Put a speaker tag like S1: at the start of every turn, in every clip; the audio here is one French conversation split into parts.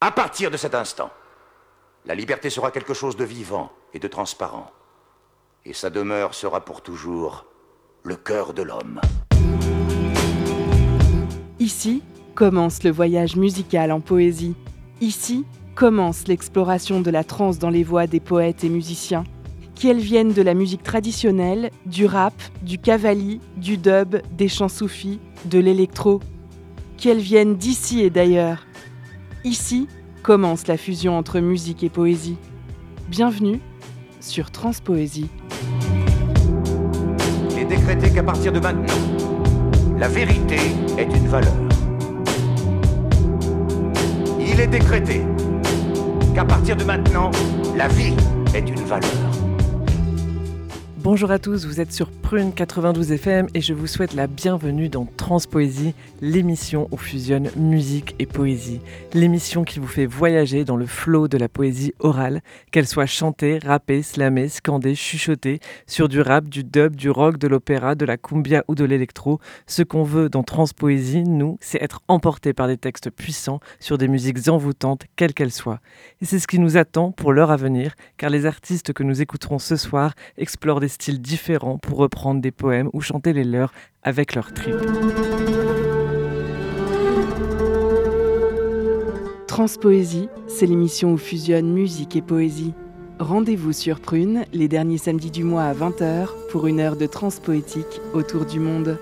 S1: À partir de cet instant, la liberté sera quelque chose de vivant et de transparent. Et sa demeure sera pour toujours le cœur de l'homme.
S2: Ici commence le voyage musical en poésie. Ici commence l'exploration de la trance dans les voix des poètes et musiciens. Qu'elles viennent de la musique traditionnelle, du rap, du cavali, du dub, des chants soufis, de l'électro. Qu'elles viennent d'ici et d'ailleurs. Ici commence la fusion entre musique et poésie. Bienvenue sur Transpoésie.
S1: Il est décrété qu'à partir de maintenant, la vérité est une valeur. Il est décrété qu'à partir de maintenant, la vie est une valeur.
S2: Bonjour à tous, vous êtes sur Prune 92 FM et je vous souhaite la bienvenue dans Transpoésie, l'émission où fusionne musique et poésie. L'émission qui vous fait voyager dans le flot de la poésie orale, qu'elle soit chantée, rappée, slamée, scandée, chuchotée, sur du rap, du dub, du rock, de l'opéra, de la cumbia ou de l'électro. Ce qu'on veut dans Transpoésie, nous, c'est être emporté par des textes puissants sur des musiques envoûtantes, quelles qu'elles soient. Et c'est ce qui nous attend pour l'heure à venir, car les artistes que nous écouterons ce soir explorent des différents pour reprendre des poèmes ou chanter les leurs avec leur trip. Transpoésie, c'est l'émission où fusionnent musique et poésie. Rendez-vous sur Prune les derniers samedis du mois à 20h pour une heure de transpoétique autour du monde.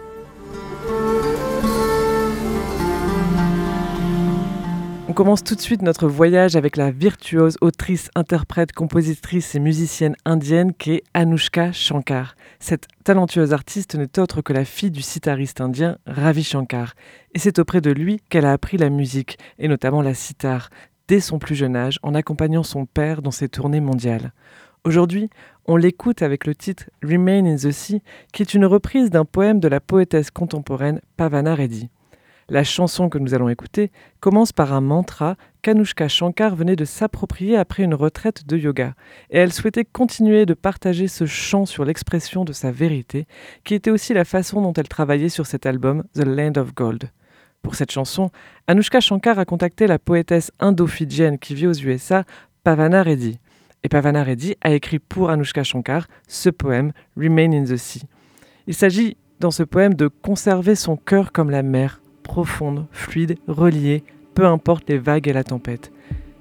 S2: Commence tout de suite notre voyage avec la virtuose autrice, interprète, compositrice et musicienne indienne qu'est Anushka Shankar. Cette talentueuse artiste n'est autre que la fille du sitariste indien Ravi Shankar. Et c'est auprès de lui qu'elle a appris la musique, et notamment la sitar, dès son plus jeune âge, en accompagnant son père dans ses tournées mondiales. Aujourd'hui, on l'écoute avec le titre Remain in the Sea, qui est une reprise d'un poème de la poétesse contemporaine Pavana Reddy. La chanson que nous allons écouter commence par un mantra qu'Anushka Shankar venait de s'approprier après une retraite de yoga, et elle souhaitait continuer de partager ce chant sur l'expression de sa vérité, qui était aussi la façon dont elle travaillait sur cet album The Land of Gold. Pour cette chanson, Anushka Shankar a contacté la poétesse indo-fidjienne qui vit aux USA, Pavana Reddy. Et Pavana Reddy a écrit pour Anushka Shankar ce poème Remain in the Sea. Il s'agit dans ce poème de conserver son cœur comme la mer, profonde, fluide, reliée, peu importe les vagues et la tempête.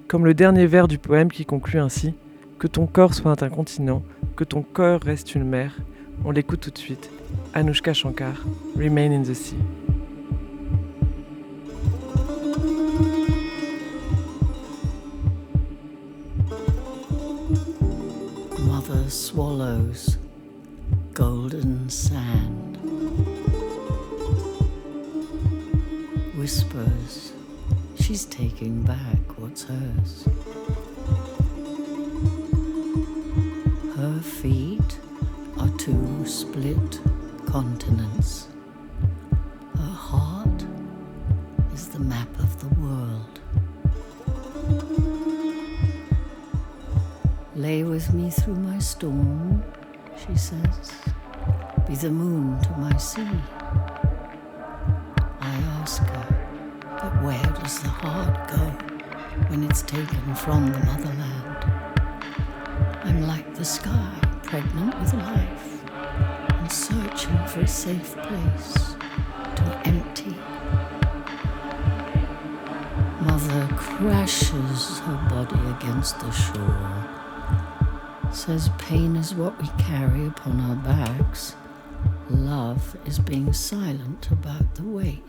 S2: Comme le dernier vers du poème qui conclut ainsi Que ton corps soit un continent, que ton corps reste une mer. On l'écoute tout de suite. Anushka Shankar, Remain in the Sea.
S3: Mother swallows golden sand. Whispers she's taking back what's hers. Her feet are two split continents. Her heart is the map of the world. Lay with me through my storm, she says. Be the moon to my sea. I ask her. Does the heart go when it's taken from the motherland? I'm like the sky, pregnant with life, and searching for a safe place to empty. Mother crashes her body against the shore, says pain is what we carry upon our backs. Love is being silent about the weight.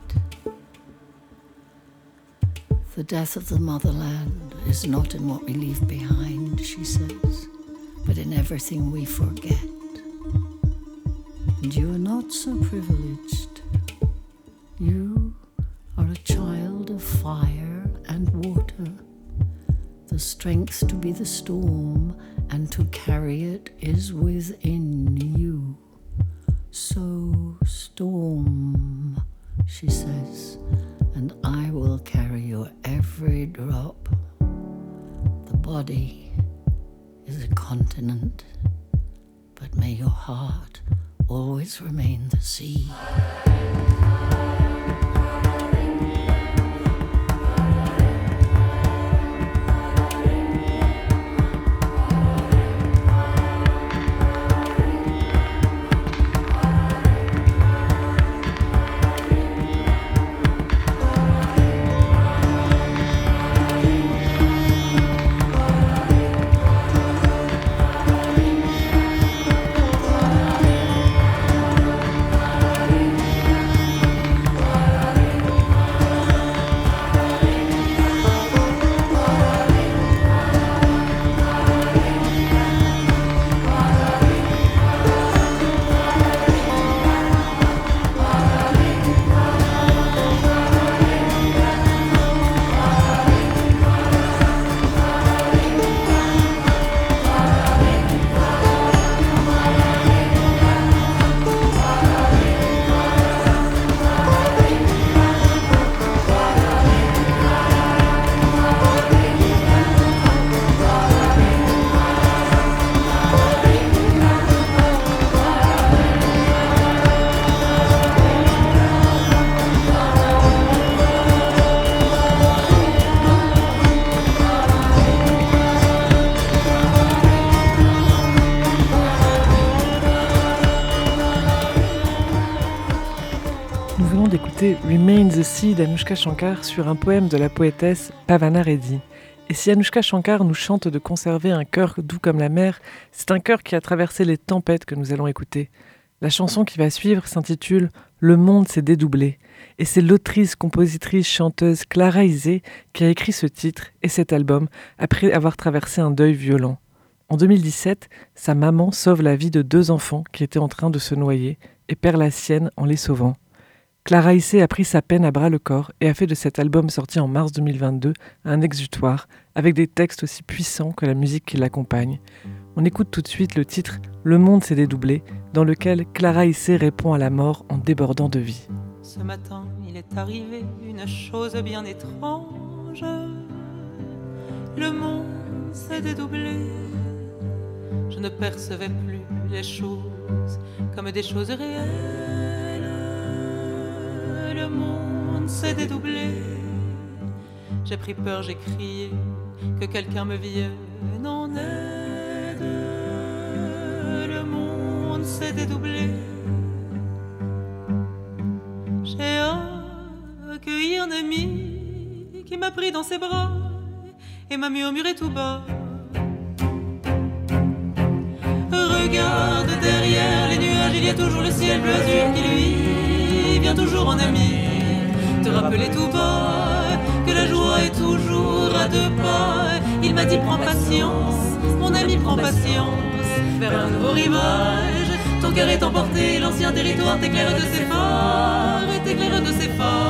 S3: The death of the motherland is not in what we leave behind, she says, but in everything we forget. And you are not so privileged. You are a child of fire and water. The strength to be the storm and to carry it is within Remain the Sea
S2: d'Anushka Shankar sur un poème de la poétesse Pavana Reddy. Et si Anushka Shankar nous chante de conserver un cœur doux comme la mer, c'est un cœur qui a traversé les tempêtes que nous allons écouter. La chanson qui va suivre s'intitule Le monde s'est dédoublé. Et c'est l'autrice, compositrice, chanteuse Clara Isé qui a écrit ce titre et cet album après avoir traversé un deuil violent. En 2017, sa maman sauve la vie de deux enfants qui étaient en train de se noyer et perd la sienne en les sauvant. Clara Issé a pris sa peine à bras le corps et a fait de cet album sorti en mars 2022 un exutoire avec des textes aussi puissants que la musique qui l'accompagne. On écoute tout de suite le titre Le monde s'est dédoublé, dans lequel Clara Issé répond à la mort en débordant de vie.
S4: Ce matin, il est arrivé une chose bien étrange. Le monde s'est dédoublé. Je ne percevais plus les choses comme des choses réelles. Le monde s'est dédoublé. J'ai pris peur, j'ai crié que quelqu'un me vienne en aide. Le monde s'est dédoublé. J'ai accueilli un ami qui m'a pris dans ses bras et m'a murmuré tout bas. Regarde derrière les nuages, il y a toujours le ciel bleu qui lui toujours en ami. Te rappeler tout bas que la joie est toujours à deux pas. Il m'a dit prends patience, mon ami prends patience, vers un nouveau rivage. Ton cœur est emporté, l'ancien territoire t'éclaire de ses phares, et t'éclaire de ses phares.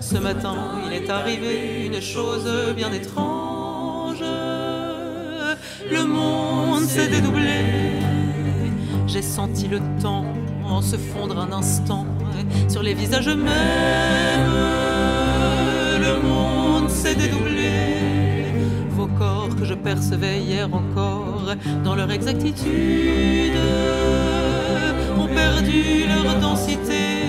S4: Ce matin, il est arrivé une chose bien étrange. Le monde s'est dédoublé. J'ai senti le temps se fondre un instant sur les visages mêmes. Le monde s'est dédoublé. Vos corps que je percevais hier encore dans leur exactitude ont perdu leur densité.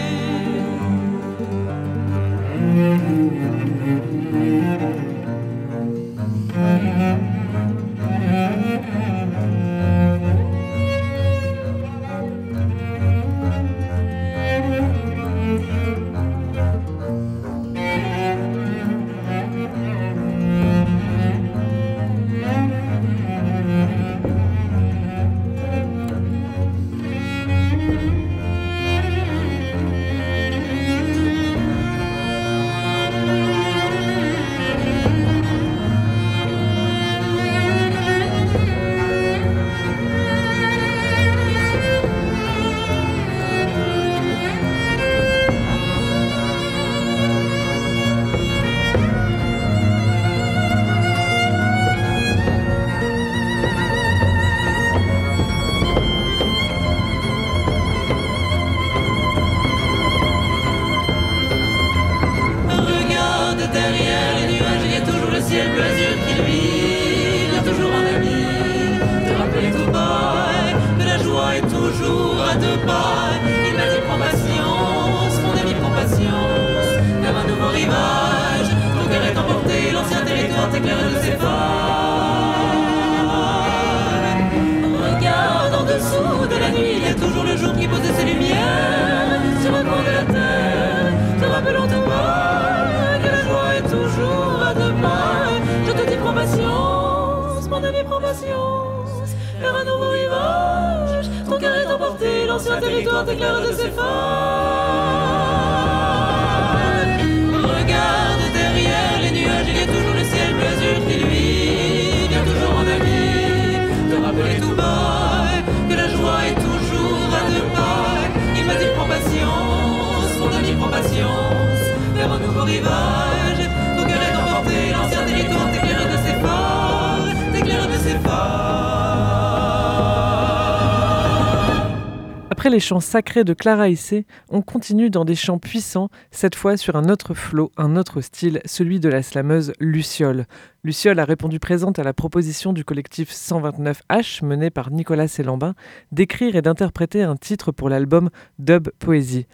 S2: Après les chants sacrés de Clara Issé, on continue dans des chants puissants, cette fois sur un autre flot, un autre style, celui de la slameuse Luciole. Luciole a répondu présente à la proposition du collectif 129H, mené par Nicolas Sellambin, d'écrire et d'interpréter un titre pour l'album Dub Poésie.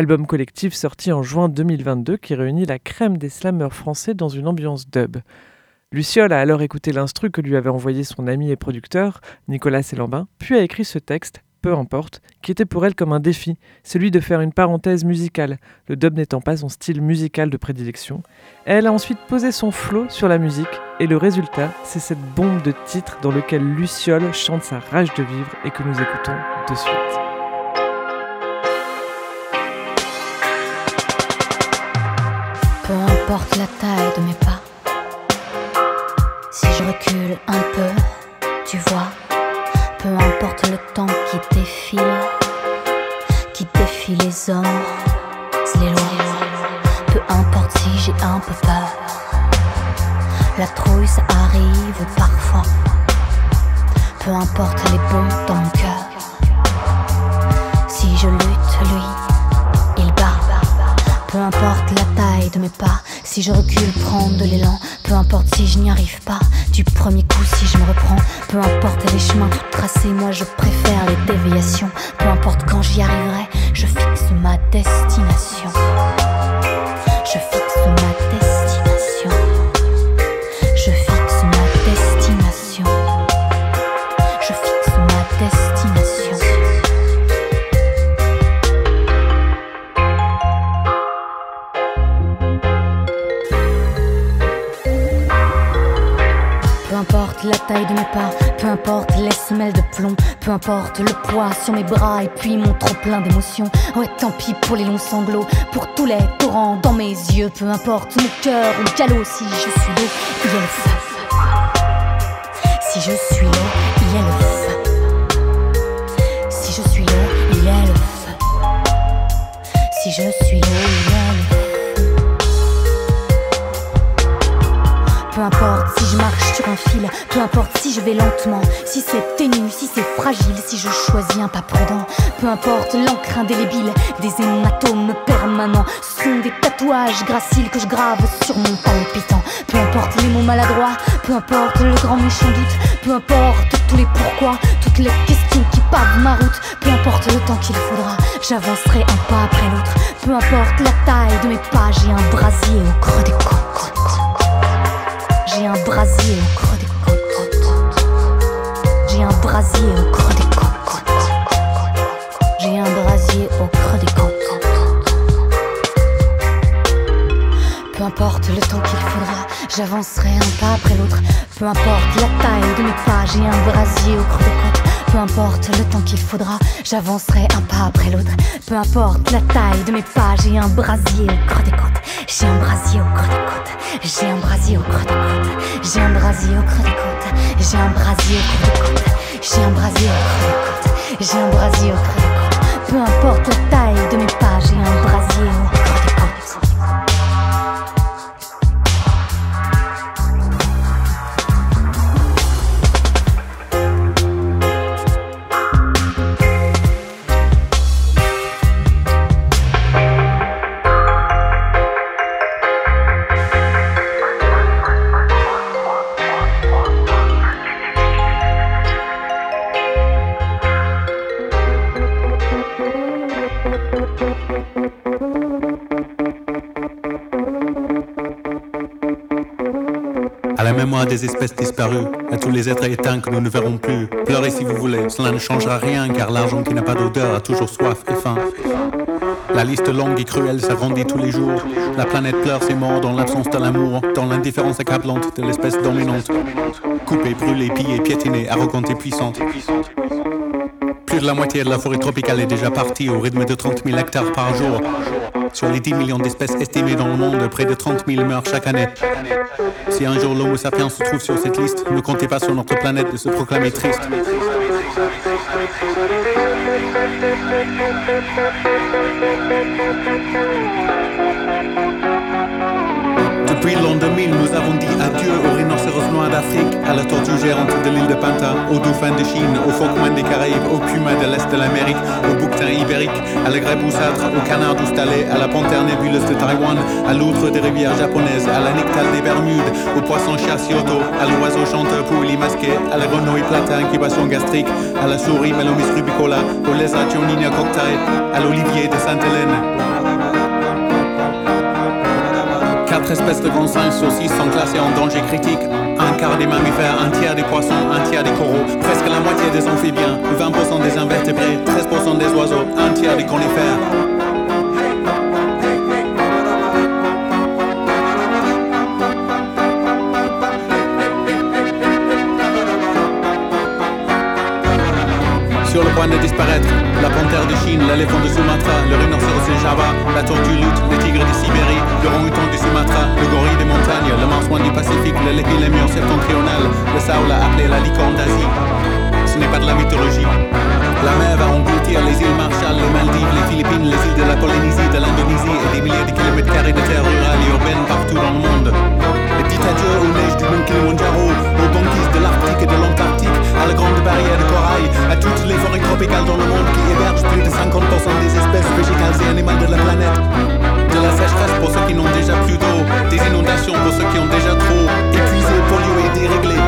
S2: Album collectif sorti en juin 2022 qui réunit la crème des slameurs français dans une ambiance dub. Luciole a alors écouté l'instru que lui avait envoyé son ami et producteur, Nicolas Sellambin, puis a écrit ce texte Peu importe, qui était pour elle comme un défi, celui de faire une parenthèse musicale, le dub n'étant pas son style musical de prédilection. Elle a ensuite posé son flow sur la musique, et le résultat, c'est cette bombe de titre dans lequel Luciole chante sa rage de vivre et que nous écoutons de suite.
S5: Peu importe la taille de mes pas, si je recule un peu, tu vois, peu importe le temps qui défile, qui défie les hommes, les lois, peu importe si j'ai un peu peur, la trouille ça arrive parfois, peu importe les bons dans mon cœur, si je lutte, lui, peu importe la taille de mes pas, si je recule, prendre de l'élan, peu importe si je n'y arrive pas, du premier coup si je me reprends, peu importe les chemins tout tracés, moi je préfère les déviations, peu importe quand j'y arriverai, je fixe ma destination. Le poids sur mes bras et puis mon trop plein d'émotions. Ouais, tant pis pour les longs sanglots, pour tous les torrents dans mes yeux, peu importe mon cœur au galop. Si je suis l'eau, il y a le feu. Si je suis l'eau, il importe si je marche sur un fil, peu importe si je vais lentement, si c'est ténu, si c'est fragile, si je choisis un pas prudent, peu importe l'encre indélébile, des hématomes permanents, sont des tatouages graciles que je grave sur mon palpitant. Peu importe les mots maladroits, peu importe le grand méchant doute, peu importe tous les pourquoi, toutes les questions qui pavent ma route, peu importe le temps qu'il faudra, j'avancerai un pas après l'autre, peu importe la taille de mes pas, j'ai un brasier au creux des côtes. J'ai un brasier au creux des côtes. J'ai un brasier au creux des côtes. J'ai un brasier au creux des côtes. Peu importe le temps qu'il faudra, j'avancerai un pas après l'autre. Peu importe la taille de mes pas, j'ai un brasier au creux des côtes. Peu importe le temps qu'il faudra, j'avancerai un pas après l'autre. Peu importe la taille de mes pas, j'ai un brasier au creux des côtes. J'ai un brasier au creux des côtes. J'ai un brasier au creux des côtes. J'ai un brasier au creux des côtes. J'ai un brasier au creux des côtes. J'ai un brasier au creux des côtes. J'ai un brasier au creux des côtes. Peu importe la taille de mes pas, j'ai un brasier au creux des côtes.
S6: Des espèces disparues, à tous les êtres éteints que nous ne verrons plus. Pleurez si vous voulez, cela ne changera rien car l'argent qui n'a pas d'odeur a toujours soif et faim. La liste longue et cruelle s'agrandit tous les jours. La planète pleure ses morts dans l'absence de l'amour, dans l'indifférence accablante de l'espèce dominante. Coupée, brûlée, pillée, piétinée, arrogante et puissante. Plus de la moitié de la forêt tropicale est déjà partie au rythme de 30 000 hectares par jour. Sur les 10 millions d'espèces estimées dans le monde, près de 30 000 meurent chaque année. Si un jour l'Homo sapiens se trouve sur cette liste, ne comptez pas sur notre planète de se proclamer triste. Depuis l'an 2000, nous avons dit adieu aux noirs d'Afrique, à la tortue géante de l'île de Panta, aux dauphins de Chine, aux phoques des Caraïbes, aux pumas de l'Est de l'Amérique, aux bouquetins ibériques, à la grèbe roussâtre, au canard d'Oustalais, à la panthère nébuleuse de Taïwan, à l'outre des rivières japonaises, à la nyctale des Bermudes, au poisson chassioto, à l'oiseau chanteur pouilly masqué, à la grenouille plate à incubation gastrique, à la souris Melomis rubicola, au lézard Tionina coctae, à l'olivier de Sainte-Hélène. Quatre espèces de grands singes sur sont classées en danger critique. Un quart des mammifères, un tiers des poissons, un tiers des coraux, presque la moitié des amphibiens, 20% des invertébrés, 13% des oiseaux, un tiers des conifères. De disparaître. La panthère de Chine, l'éléphant de Sumatra, le rhinocéros de Java, la tortue lutte, le tigre de Sibérie, le orang-outan du Sumatra, le gorille des montagnes, le marsouin du Pacifique, le lépilémur septentrional, le saoul appelé la licorne d'Asie. Ce n'est pas de la mythologie. La mer va engloutir les îles Marshall, les Maldives, les Philippines, les îles de la Polynésie, de l'Indonésie et des milliers de kilomètres carrés de terre rurale et urbaine partout dans le monde. Les adieux aux neiges du mont Kilimanjaro, aux banquises de l'Arctique et de l'Antarctique, à la grande barrière de corail, à toutes les forêts tropicales dans le monde qui hébergent plus de 50% des espèces végétales et animales de la planète. De la sécheresse pour ceux qui n'ont déjà plus d'eau, des inondations pour ceux qui ont déjà trop, épuisés, pollués, déréglés,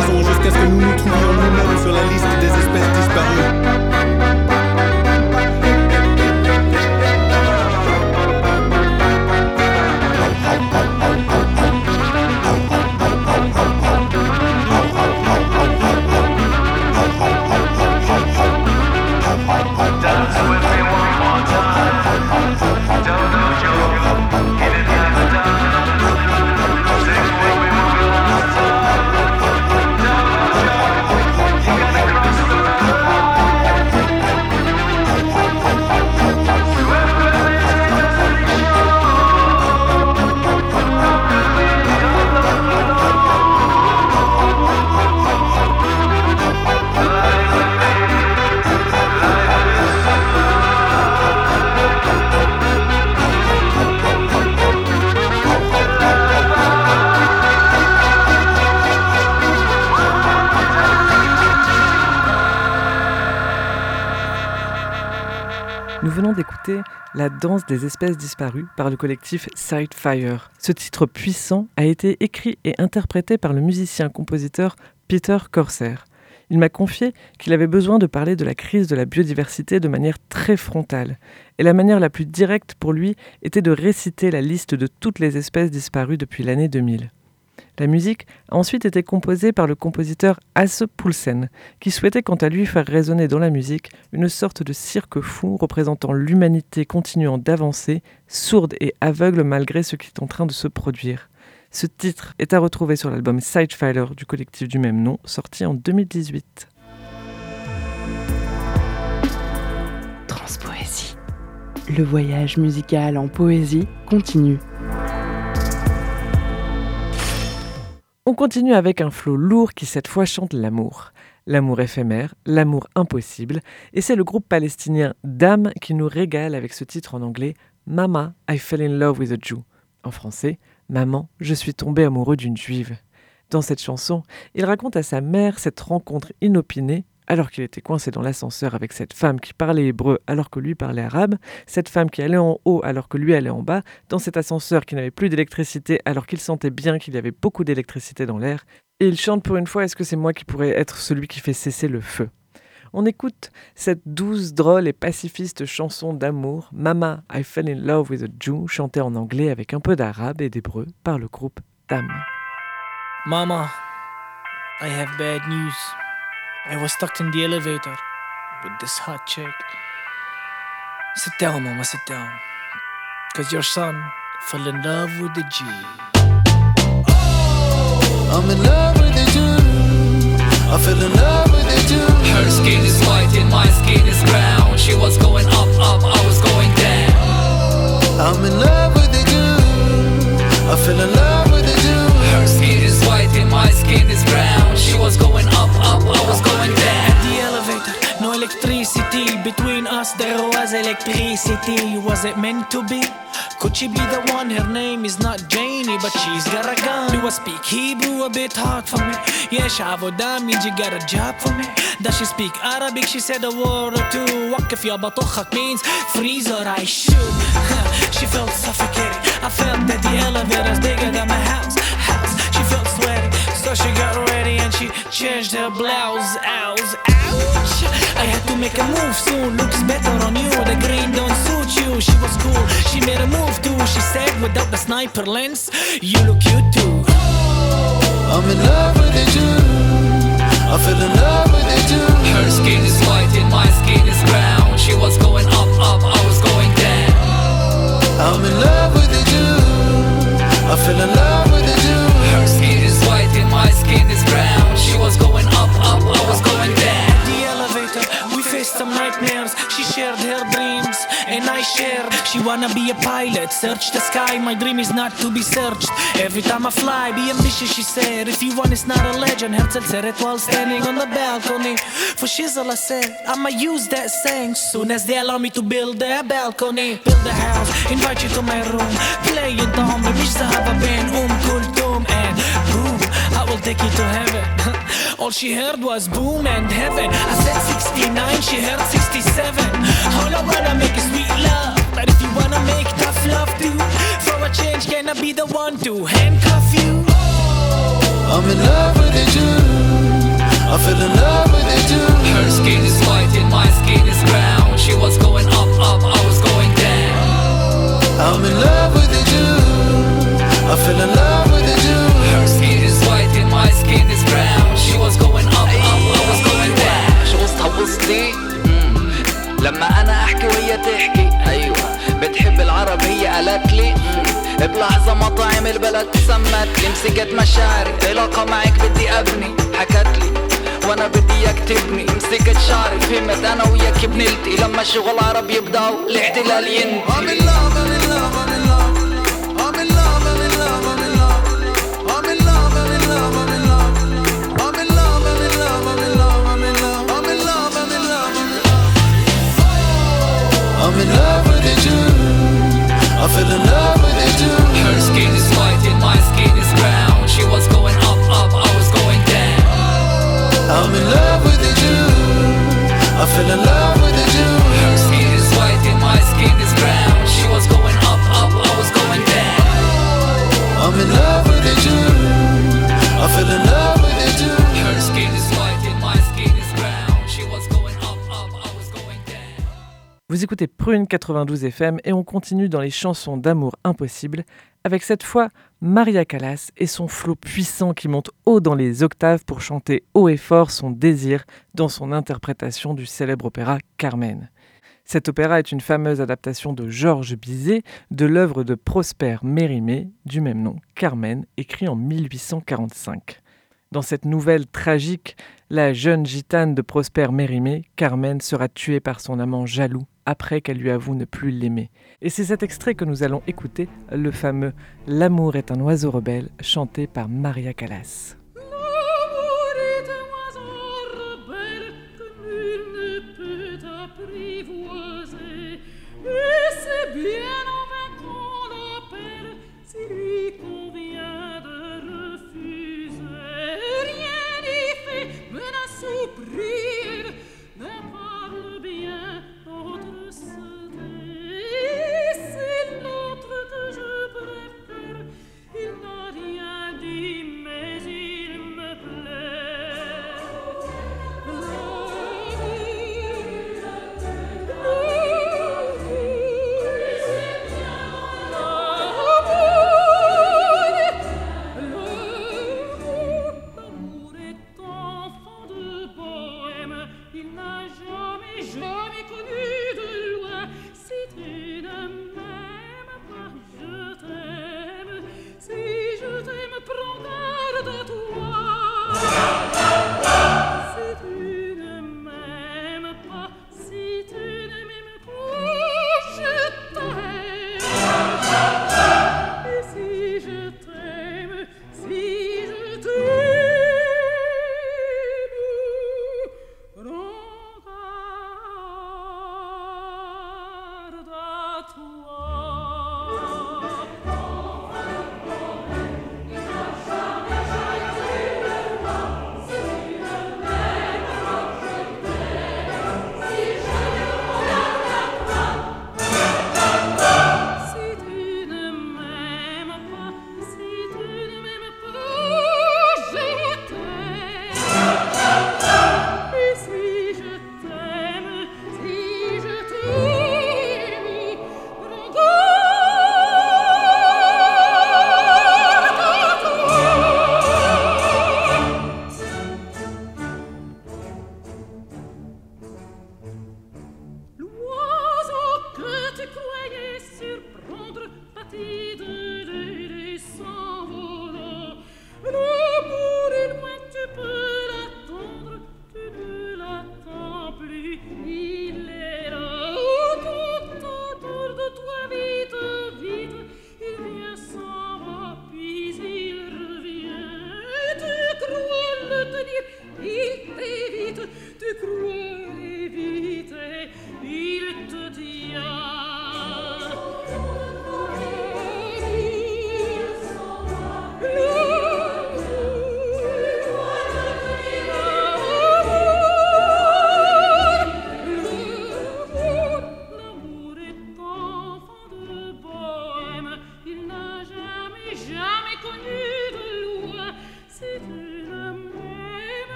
S6: jusqu'à ce que nous nous trouvions nous-mêmes sur la liste des espèces disparues.
S2: La danse des espèces disparues par le collectif Sidefire. Ce titre puissant a été écrit et interprété par le musicien-compositeur Peter Corsair. Il m'a confié qu'il avait besoin de parler de la crise de la biodiversité de manière très frontale. Et la manière la plus directe pour lui était de réciter la liste de toutes les espèces disparues depuis l'année 2000. La musique a ensuite été composée par le compositeur Asse Poulsen, qui souhaitait quant à lui faire résonner dans la musique une sorte de cirque fou représentant l'humanité continuant d'avancer, sourde et aveugle malgré ce qui est en train de se produire. Ce titre est à retrouver sur l'album Sidefiler du collectif du même nom, sorti en 2018.
S7: Transpoésie. Le voyage musical en poésie continue.
S2: On continue avec un flot lourd qui cette fois chante l'amour. L'amour éphémère, l'amour impossible, et c'est le groupe palestinien Dame qui nous régale avec ce titre en anglais Mama, I fell in love with a Jew. En français, Maman, je suis tombé amoureux d'une juive. Dans cette chanson, il raconte à sa mère cette rencontre inopinée alors qu'il était coincé dans l'ascenseur avec cette femme qui parlait hébreu alors que lui parlait arabe, cette femme qui allait en haut alors que lui allait en bas, dans cet ascenseur qui n'avait plus d'électricité alors qu'il sentait bien qu'il y avait beaucoup d'électricité dans l'air, et il chante pour une fois Est-ce que c'est moi qui pourrais être celui qui fait cesser le feu? On écoute cette douce, drôle et pacifiste chanson d'amour, Mama, I Fell in Love with a Jew, chantée en anglais avec un peu d'arabe et d'hébreu par le groupe Dam.
S8: Mama, I have bad news. I was stuck in the elevator with this hot chick. Sit down, Mama, sit down. Cause your son fell in love with the G. Oh.
S9: I'm in love with the Jew. I fell in love with the Jew.
S10: Her skin is white and my skin is brown. She was going up, up, I was going down. Oh.
S9: I'm in love with the Jew. I fell in love
S10: and my skin is brown. She was going up, up, I was going down.
S8: At the elevator, no electricity. Between us, there was electricity. Was it meant to be? Could she be the one? Her name is not Janie, but she's got a gun. Do I speak Hebrew a bit hard for me? Yeah, Shavoda means you got a job for me. Does she speak Arabic? She said a word or two. وقف يا بطخك means freeze or I shoot. she felt suffocated. I felt that the elevator's bigger than my house. so she got ready and she changed her blouse. Ouch, ouch. I had to make a move soon. Looks better on you. The green don't suit you. She was cool. She made a move too. She said without the sniper lens, you look cute too.
S9: I'm in love with you. I fell in love with you.
S10: Her skin is white and my skin is brown. She was going up, up, I was going down.
S9: I'm in love with you. I fell in love with you.
S10: Her skin and my skin is brown. She was going up, up, I was going down.
S8: the elevator, we faced some nightmares. She shared her dreams, and I shared. She wanna be a pilot, search the sky. My dream is not to be searched. Every time I fly, be ambitious, she said. If you want, it's not a legend. Herzl said it while standing on the balcony. For shizzle, I said, I'ma use that saying soon as they allow me to build a balcony. Build a house, invite you to my room. Play in the home, مش ذهب بين أم كلثوم and boom. I will take you to heaven. All she heard was boom and heaven. I said 69, she heard 67. All I wanna make is sweet love. But if you wanna make tough love too, for a change, can I be the one to handcuff you?
S9: Oh, I'm in love with you too. I fell in love with you too.
S10: Her skin is white and my skin is brown. She was going up, up, I was going down.
S9: Oh, I'm in love with you too. I fell in love
S10: and my skin is brown. She was going up, up, I was going down.
S11: شو قصتها وصلي. لما أنا أحكي وهي تحكي. أيوه. بتحب العرب هي قالت لي. مم. بلحظة مطاعم البلد سمت لي مسكت مشاعري. علاقة معك بدي أبني. حكت لي. وأنا بدي اياك تبني مسكت شعري. فهمت أنا وياك بنلتقي. لما الشغل عرب يبداو الاحتلال ينتهي.
S2: Prune 92 FM et on continue dans les chansons d'amour impossible avec cette fois Maria Callas et son flot puissant qui monte haut dans les octaves pour chanter haut et fort son désir dans son interprétation du célèbre opéra Carmen. Cet opéra est une fameuse adaptation de Georges Bizet de l'œuvre de Prosper Mérimée du même nom, Carmen, écrit en 1845. Dans cette nouvelle tragique, la jeune gitane de Prosper Mérimée, Carmen, sera tuée par son amant jaloux après qu'elle lui avoue ne plus l'aimer. Et c'est cet extrait que nous allons écouter, le fameux L'amour est un oiseau rebelle, chanté par Maria Callas.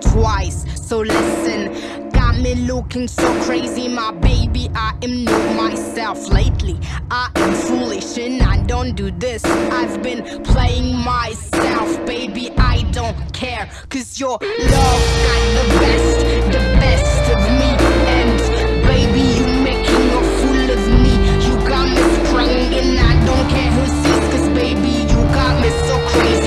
S12: Twice. So listen, got me looking so crazy, my baby. I am not myself lately. I am foolish and I don't do this. I've been playing myself, baby. I don't care, cause your love got the best, the best of me. And baby, you making a fool of me. You got me sprung and I don't care who sees, cause baby, you got me so crazy.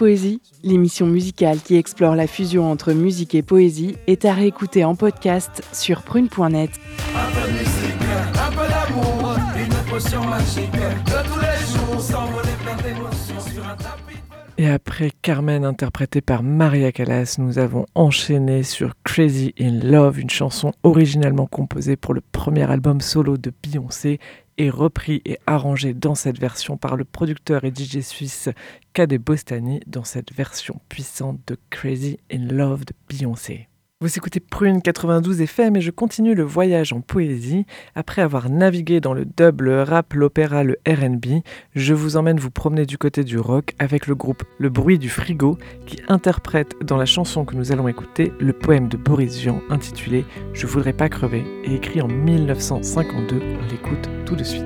S7: Transpoésie, l'émission musicale qui explore la fusion entre musique et poésie, est à réécouter en podcast sur prune.net.
S9: Un peu de musique, un peu d'amour, une potion magique de tous les jours, s'envoler plein d'émotions sur un tapis.
S2: Et après Carmen interprétée par Maria Callas, nous avons enchaîné sur Crazy in Love, une chanson originellement composée pour le premier album solo de Beyoncé repris et arrangé dans cette version par le producteur et DJ suisse Kade Bostani dans cette version puissante de Crazy in Love de Beyoncé. Vous écoutez Prune 92 FM et je continue le voyage en poésie. Après avoir navigué dans le dub, le rap, l'opéra, le RB, je vous emmène vous promener du côté du rock avec le groupe Le Bruit du Frigo qui interprète dans la chanson que nous allons écouter le poème de Boris Vian intitulé Je voudrais pas crever et écrit en 1952. On l'écoute tout de suite.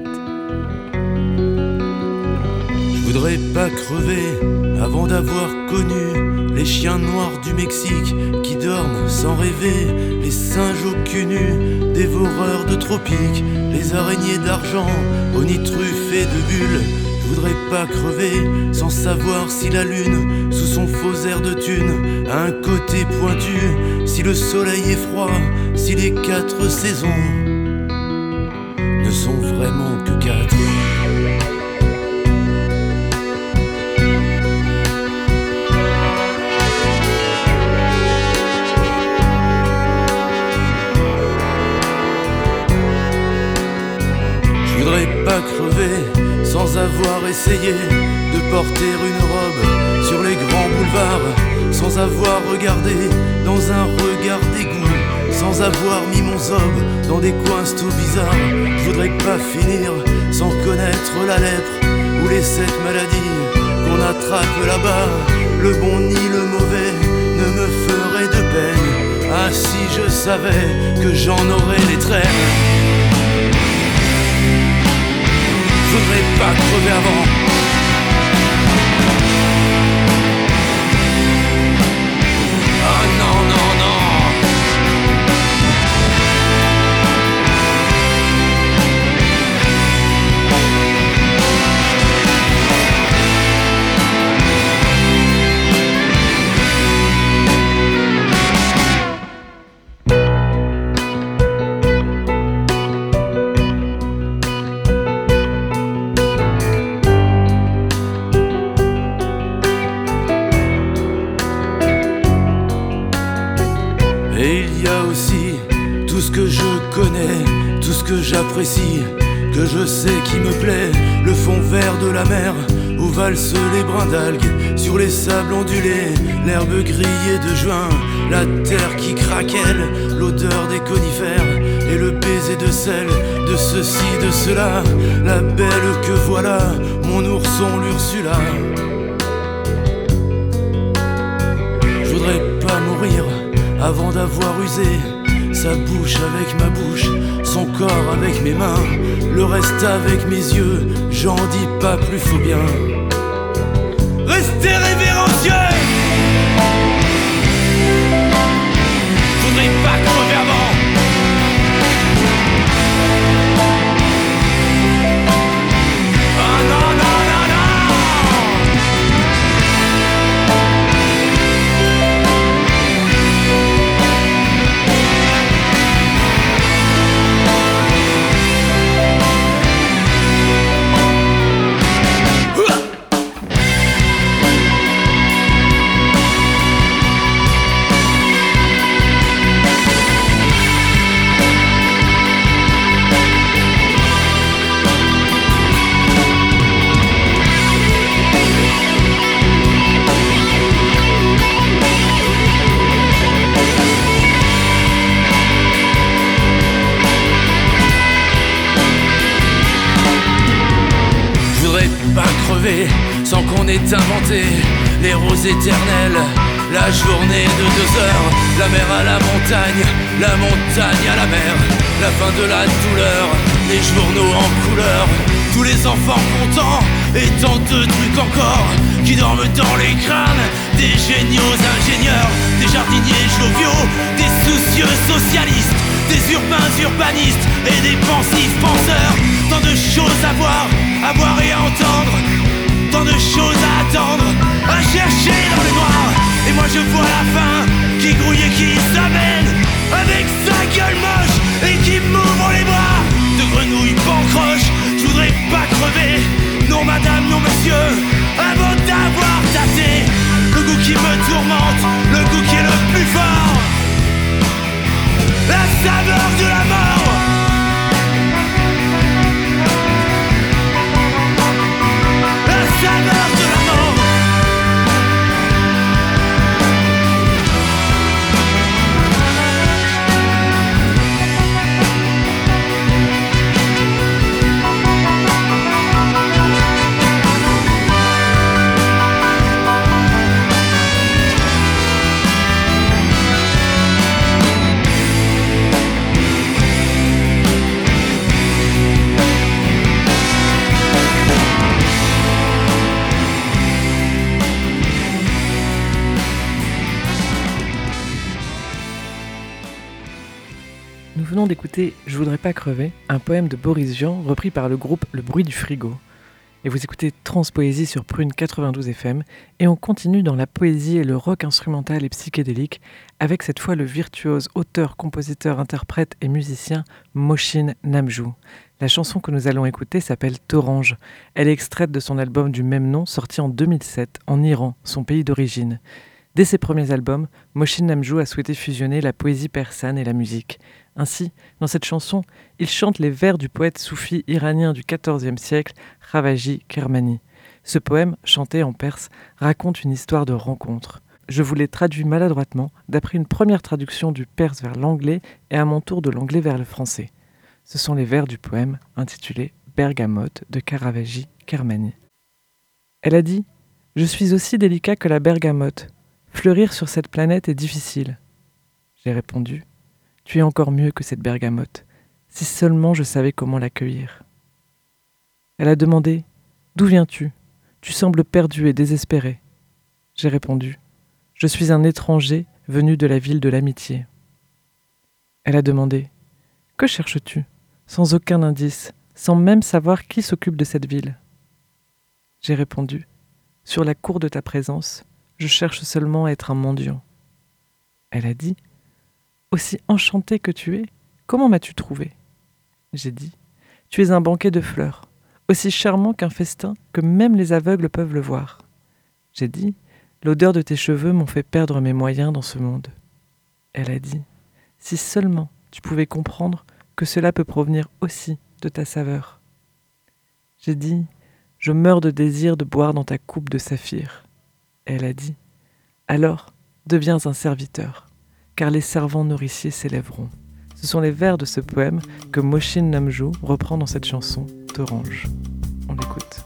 S13: Je voudrais pas crever avant d'avoir connu les chiens noirs du Mexique qui dorment sans rêver, les singes au cul dévoreurs de tropiques, les araignées d'argent truffés de bulles. Je voudrais pas crever sans savoir si la lune, sous son faux air de thune, a un côté pointu, si le soleil est froid, si les quatre saisons ne sont vraiment que quatre. Sans avoir essayé de porter une robe sur les grands boulevards, sans avoir regardé dans un regard d'égout, sans avoir mis mon zob dans des coins tout bizarres. Je voudrais pas finir sans connaître la lèpre ou les sept maladies qu'on attrape là-bas. Le bon ni le mauvais ne me ferait de peine. Ah si je savais que j'en aurais les traits. Je voudrais pas crever avant. Que je sais qui me plaît, le fond vert de la mer, où valsent les brins d'algues, sur les sables ondulés, l'herbe grillée de juin, la terre qui craquelle, l'odeur des conifères, et le baiser de sel, de ceci, de cela, la belle que voilà, mon ourson l'Ursula. Je voudrais pas mourir avant d'avoir usé sa bouche avec ma bouche, son corps avec mes mains, le reste avec mes yeux, j'en dis pas plus, faut bien. Les Je voudrais pas crever,
S2: un poème de Boris Vian repris par le groupe Le Bruit du Frigo. Et vous écoutez Transpoésie sur Prune 92 FM et on continue dans la poésie et le rock instrumental et psychédélique avec cette fois le virtuose auteur, compositeur, interprète et musicien Moshin Namjoo. La chanson que nous allons écouter s'appelle Torange. Elle est extraite de son album du même nom sorti en 2007 en Iran, son pays d'origine. Dès ses premiers albums, Moshin Namjoo a souhaité fusionner la poésie persane et la musique. Ainsi, dans cette chanson, il chante les vers du poète soufi iranien du XIVe siècle, Ravaji Kermani. Ce poème, chanté en perse, raconte une histoire de rencontre. Je vous l'ai traduit maladroitement d'après une première traduction du perse vers l'anglais et à mon tour de l'anglais vers le français. Ce sont les vers du poème intitulé Bergamote de Caravaggio Kermani. Elle a dit Je suis aussi délicat que la bergamote. Fleurir sur cette planète est difficile. J'ai répondu Tu es encore mieux que cette bergamote. Si seulement je savais comment l'accueillir. Elle a demandé D'où viens-tu? Tu sembles perdu et désespéré. J'ai répondu Je suis un étranger venu de la ville de l'amitié. Elle a demandé Que cherches-tu? Sans aucun indice, sans même savoir qui s'occupe de cette ville. J'ai répondu Sur la cour de ta présence, je cherche seulement à être un mendiant. Elle a dit Aussi enchanté que tu es, comment m'as-tu trouvé? J'ai dit Tu es un banquet de fleurs, aussi charmant qu'un festin que même les aveugles peuvent le voir. J'ai dit L'odeur de tes cheveux m'ont fait perdre mes moyens dans ce monde. Elle a dit Si seulement tu pouvais comprendre que cela peut provenir aussi de ta saveur. J'ai dit Je meurs de désir de boire dans ta coupe de saphir. Elle a dit Alors, deviens un serviteur, car les servants nourriciers s'élèveront. Ce sont les vers de ce poème que Moshin Namjoo reprend dans cette chanson d'Orange. On l'écoute.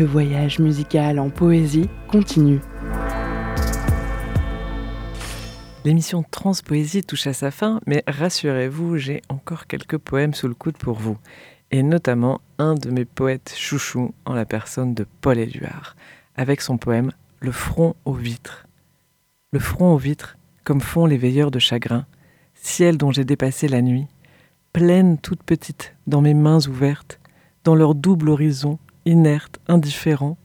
S7: Le voyage musical en poésie continue.
S2: L'émission Transpoésie touche à sa fin, mais rassurez-vous, j'ai encore quelques poèmes sous le coude pour vous, et notamment un de mes poètes chouchous en la personne de Paul Éluard, avec son poème Le front aux vitres. Le front aux vitres, comme font les veilleurs de chagrin, ciel dont j'ai dépassé la nuit, pleine toute petite dans mes mains ouvertes, dans leur double horizon, inerte, indifférent,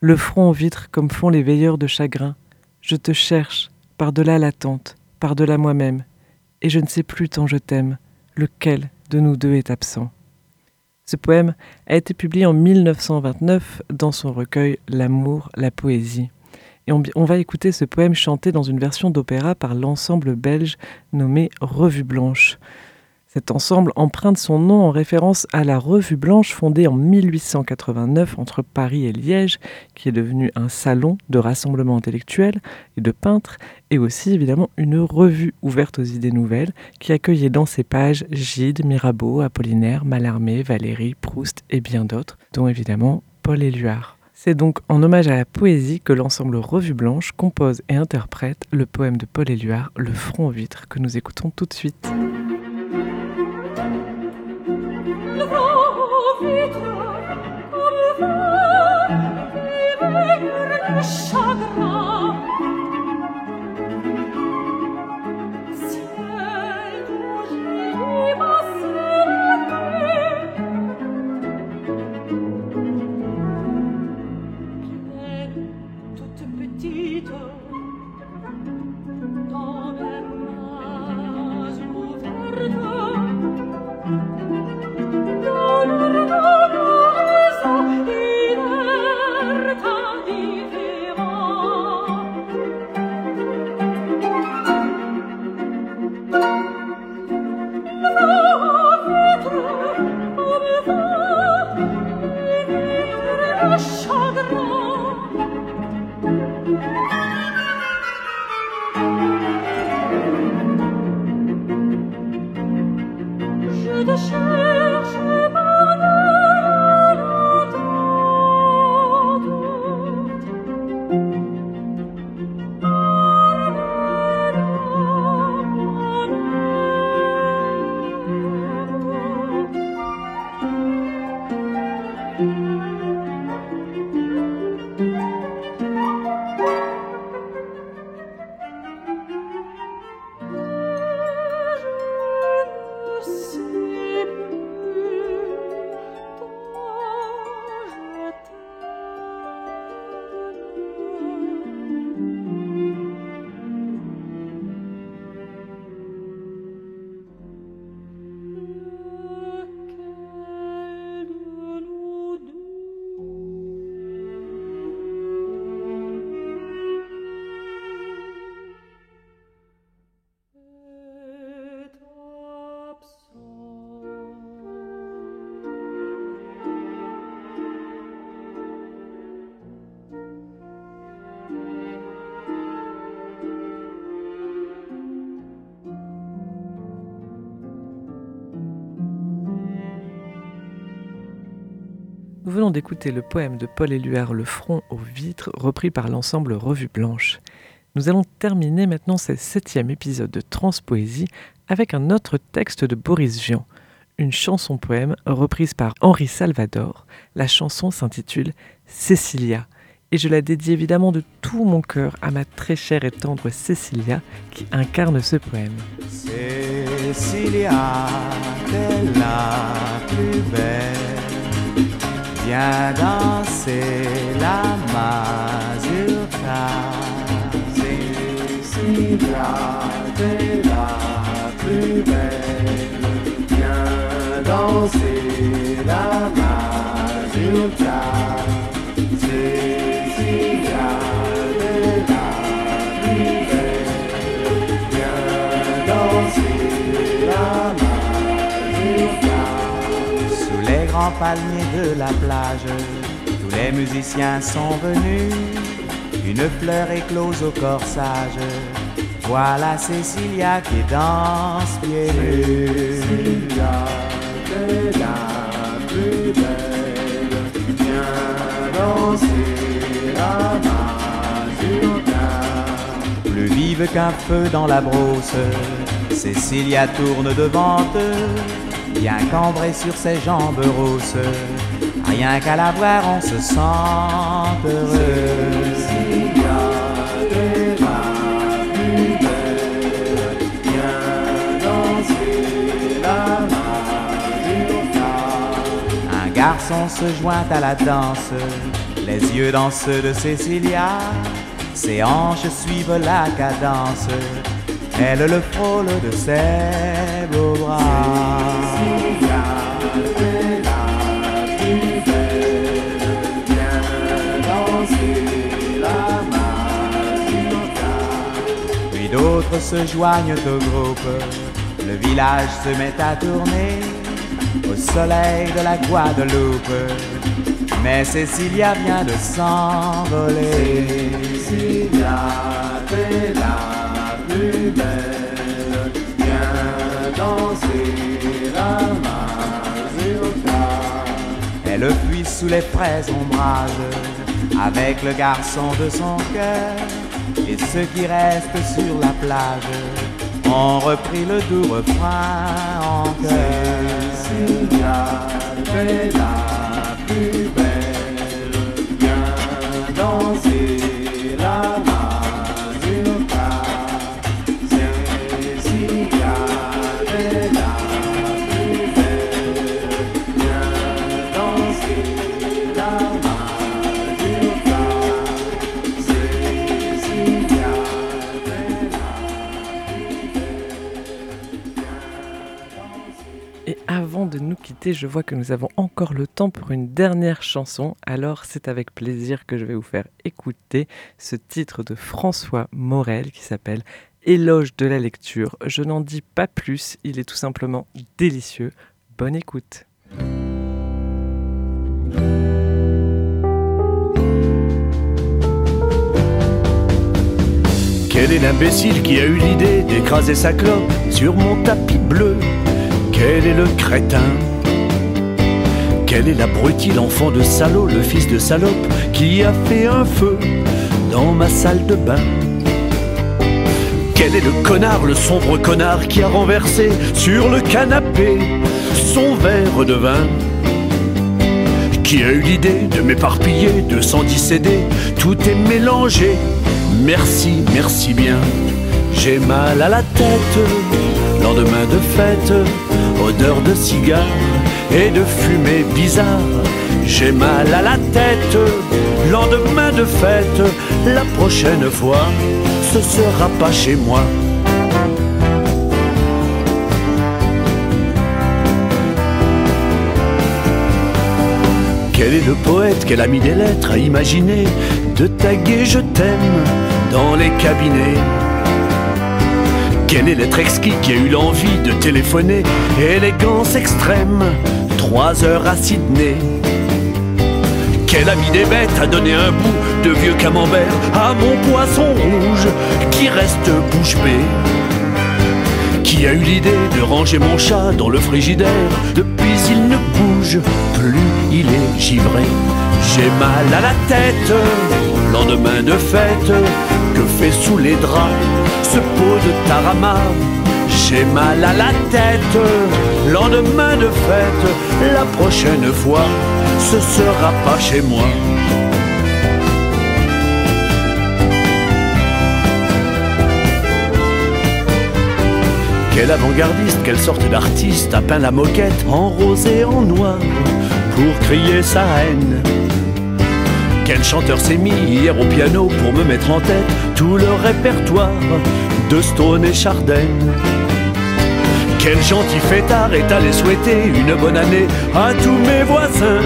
S2: le front aux vitres comme font les veilleurs de chagrin, je te cherche, par-delà l'attente, par-delà moi-même, et je ne sais plus tant je t'aime, lequel de nous deux est absent. Ce poème a été publié en 1929 dans son recueil L'amour, la poésie. Et on, on va écouter ce poème chanté dans une version d'opéra par l'ensemble belge nommé Revue Blanche. Cet ensemble emprunte son nom en référence à la Revue Blanche fondée en 1889 entre Paris et Liège, qui est devenue un salon de rassemblement intellectuel et de peintres, et aussi évidemment une revue ouverte aux idées nouvelles qui accueillait dans ses pages Gide, Mirabeau, Apollinaire, Mallarmé, Valéry, Proust et bien d'autres, dont évidemment Paul Éluard. C'est donc en hommage à la poésie que l'ensemble Revue Blanche compose et interprète le poème de Paul Éluard, Le front aux vitres, que nous écoutons tout de suite.
S14: vita, come va, che in
S2: sciagrati. Venons d'écouter le poème de Paul Éluard Le front aux vitres, repris par l'ensemble Revue Blanche. Nous allons terminer maintenant ce septième épisode de Transpoésie avec un autre texte de Boris Vian, une chanson-poème reprise par Henri Salvador. La chanson s'intitule Cécilia, et je la dédie évidemment de tout mon cœur à ma très chère et tendre Cécilia qui incarne ce poème.
S15: Cécilia, la plus belle. Viens danser la mazurka. Cécilia, t'es la plus belle. Viens danser la mazurka. Cécilia, grands palmiers de la plage, tous les musiciens sont venus. Une fleur éclose au corsage. Voilà Cécilia qui danse pieds nus. Cécilia, t'es la plus belle. Viens danser la mazurka. Plus vive qu'un dans la brosse, Cécilia tourne devant eux, bien cambrée sur ses jambes rosses. Rien qu'à la voir, on se sent heureux. Un garçon se joint à la danse, les yeux dans ceux de Cécilia. Ses hanches suivent la cadence.
S16: elle le frôle de ses beaux bras. Puis d'autres se joignent au groupe, le village se met à tourner au soleil de la Guadeloupe. Mais Cécilia vient de s'envoler. Cécilia, t'es la plus belle, viens danser la mazurka. Elle fuit sous les fraises ombrages, avec le garçon de son cœur. Et ceux qui restent sur la plage ont repris le doux refrain en chœur. Cécilia, t'es la plus belle, viens danser la
S2: Et avant de nous quitter, je vois que nous avons encore le temps pour une dernière chanson. Alors c'est avec plaisir que je vais vous faire écouter ce titre de François Morel qui s'appelle Éloge de la lecture. Je n'en dis pas plus, il est tout simplement délicieux. Bonne écoute.
S3: Quel est l'imbécile qui a eu l'idée d'écraser sa clope sur mon tapis bleu? Quel est le crétin? Quel est l'abruti, l'enfant de salaud, le fils de salope qui a fait un feu dans ma salle de bain? Quel est le connard, le sombre connard qui a renversé sur le canapé son verre de vin? Qui a eu l'idée de m'éparpiller de 110 CD Tout est mélangé, merci, merci bien. J'ai mal à la tête, lendemain de fête, odeur de cigare et de fumée bizarre. J'ai mal à la tête, lendemain de fête, la prochaine fois, ce sera pas chez moi. Quel est le poète, quel ami des lettres a imaginé de taguer je t'aime dans les cabinets Quel est l'être exquis qui a eu l'envie de téléphoner Élégance extrême, trois heures à Sydney. Quel ami des bêtes a donné un bout de vieux camembert à mon poisson rouge qui reste bouche bée. Qui a eu l'idée de ranger mon chat dans le frigidaire Depuis il ne bouge plus, il est givré. J'ai mal à la tête, lendemain de fête Que fait sous les draps ce pot de tarama. J'ai mal à la tête, lendemain de fête La prochaine fois, ce sera pas chez moi. Quel avant-gardiste, quelle sorte d'artiste a peint la moquette en rose et en noir pour crier sa haine Quel chanteur s'est mis hier au piano pour me mettre en tête tout le répertoire de Stone et Chardin Quel gentil fêtard est allé souhaiter une bonne année à tous mes voisins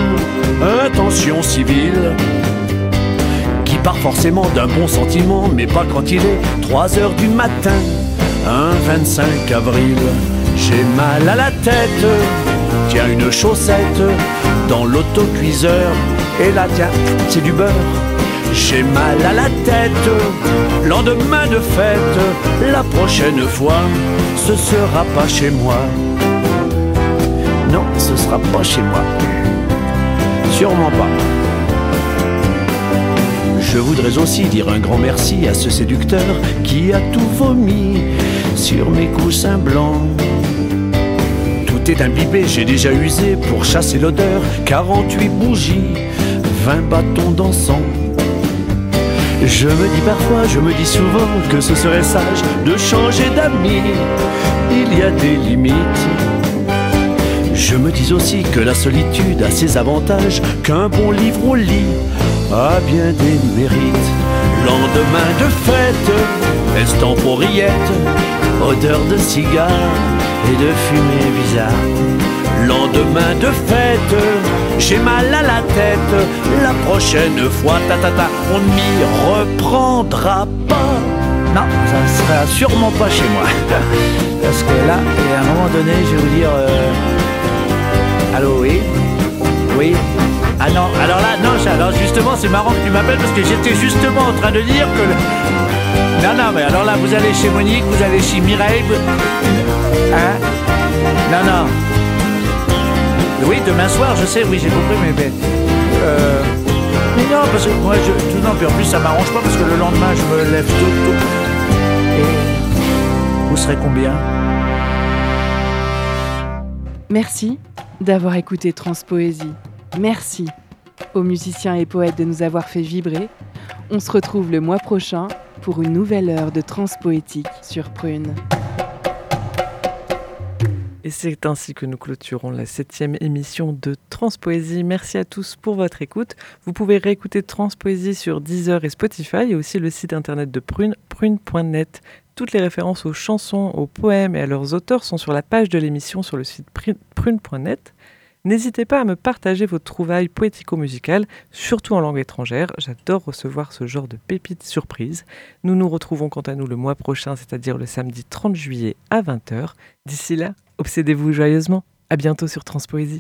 S3: Intention civile qui part forcément d'un bon sentiment, mais pas quand il est 3 heures du matin un 25 avril, j'ai mal à la tête. Tiens, une chaussette dans l'autocuiseur. Et là, tiens, c'est du beurre. J'ai mal à la tête. Lendemain de fête, la prochaine fois, ce sera pas chez moi. Non, ce sera pas chez moi. Sûrement pas. Je voudrais aussi dire un grand merci à ce séducteur qui a tout vomi sur mes coussins blancs. Tout est imbibé, j'ai déjà usé pour chasser l'odeur 48 bougies, 20 bâtons d'encens. Je me dis parfois, je me dis souvent que ce serait sage de changer d'amis. Il y a des limites. Je me dis aussi que la solitude a ses avantages, qu'un bon livre au lit a bien des mérites. Lendemain de fête,
S17: Estampourillette, odeur de cigare et de fumée bizarre. Lendemain de fête, j'ai mal à la tête. La prochaine fois, ta ta ta, on ne m'y reprendra pas. Non, ça sera sûrement pas chez moi. Parce que là, et à un moment donné, je vais vous dire. euh, Allô, oui? Oui? Ah non, alors là, non, alors justement, c'est marrant que tu m'appelles parce que j'étais justement en train de dire que. Non, non, mais alors là, vous allez chez Monique, vous allez chez Mireille. vous- Hein? Non, non. Oui, demain soir, je sais, oui, j'ai compris, mais. mais, euh, mais non, parce que moi, je, non, puis en plus, ça m'arrange pas parce que le lendemain, je me lève tôt, tôt. Et. Vous serez combien?
S7: Merci d'avoir écouté Transpoésie. Merci aux musiciens et poètes de nous avoir fait vibrer. On se retrouve le mois prochain pour une nouvelle heure de transpoétique sur Prune.
S2: Et c'est ainsi que nous clôturons la septième émission de Transpoésie. Merci à tous pour votre écoute. Vous pouvez réécouter Transpoésie sur Deezer et Spotify et aussi le site internet de Prune, prune.net. Toutes les références aux chansons, aux poèmes et à leurs auteurs sont sur la page de l'émission sur le site pru- prune.net. N'hésitez pas à me partager vos trouvailles poético-musicales, surtout en langue étrangère. J'adore recevoir ce genre de pépites surprises. Nous nous retrouvons quant à nous le mois prochain, c'est-à-dire le samedi 30 juillet à 20h. D'ici là, obsédez-vous joyeusement. À bientôt sur Transpoésie.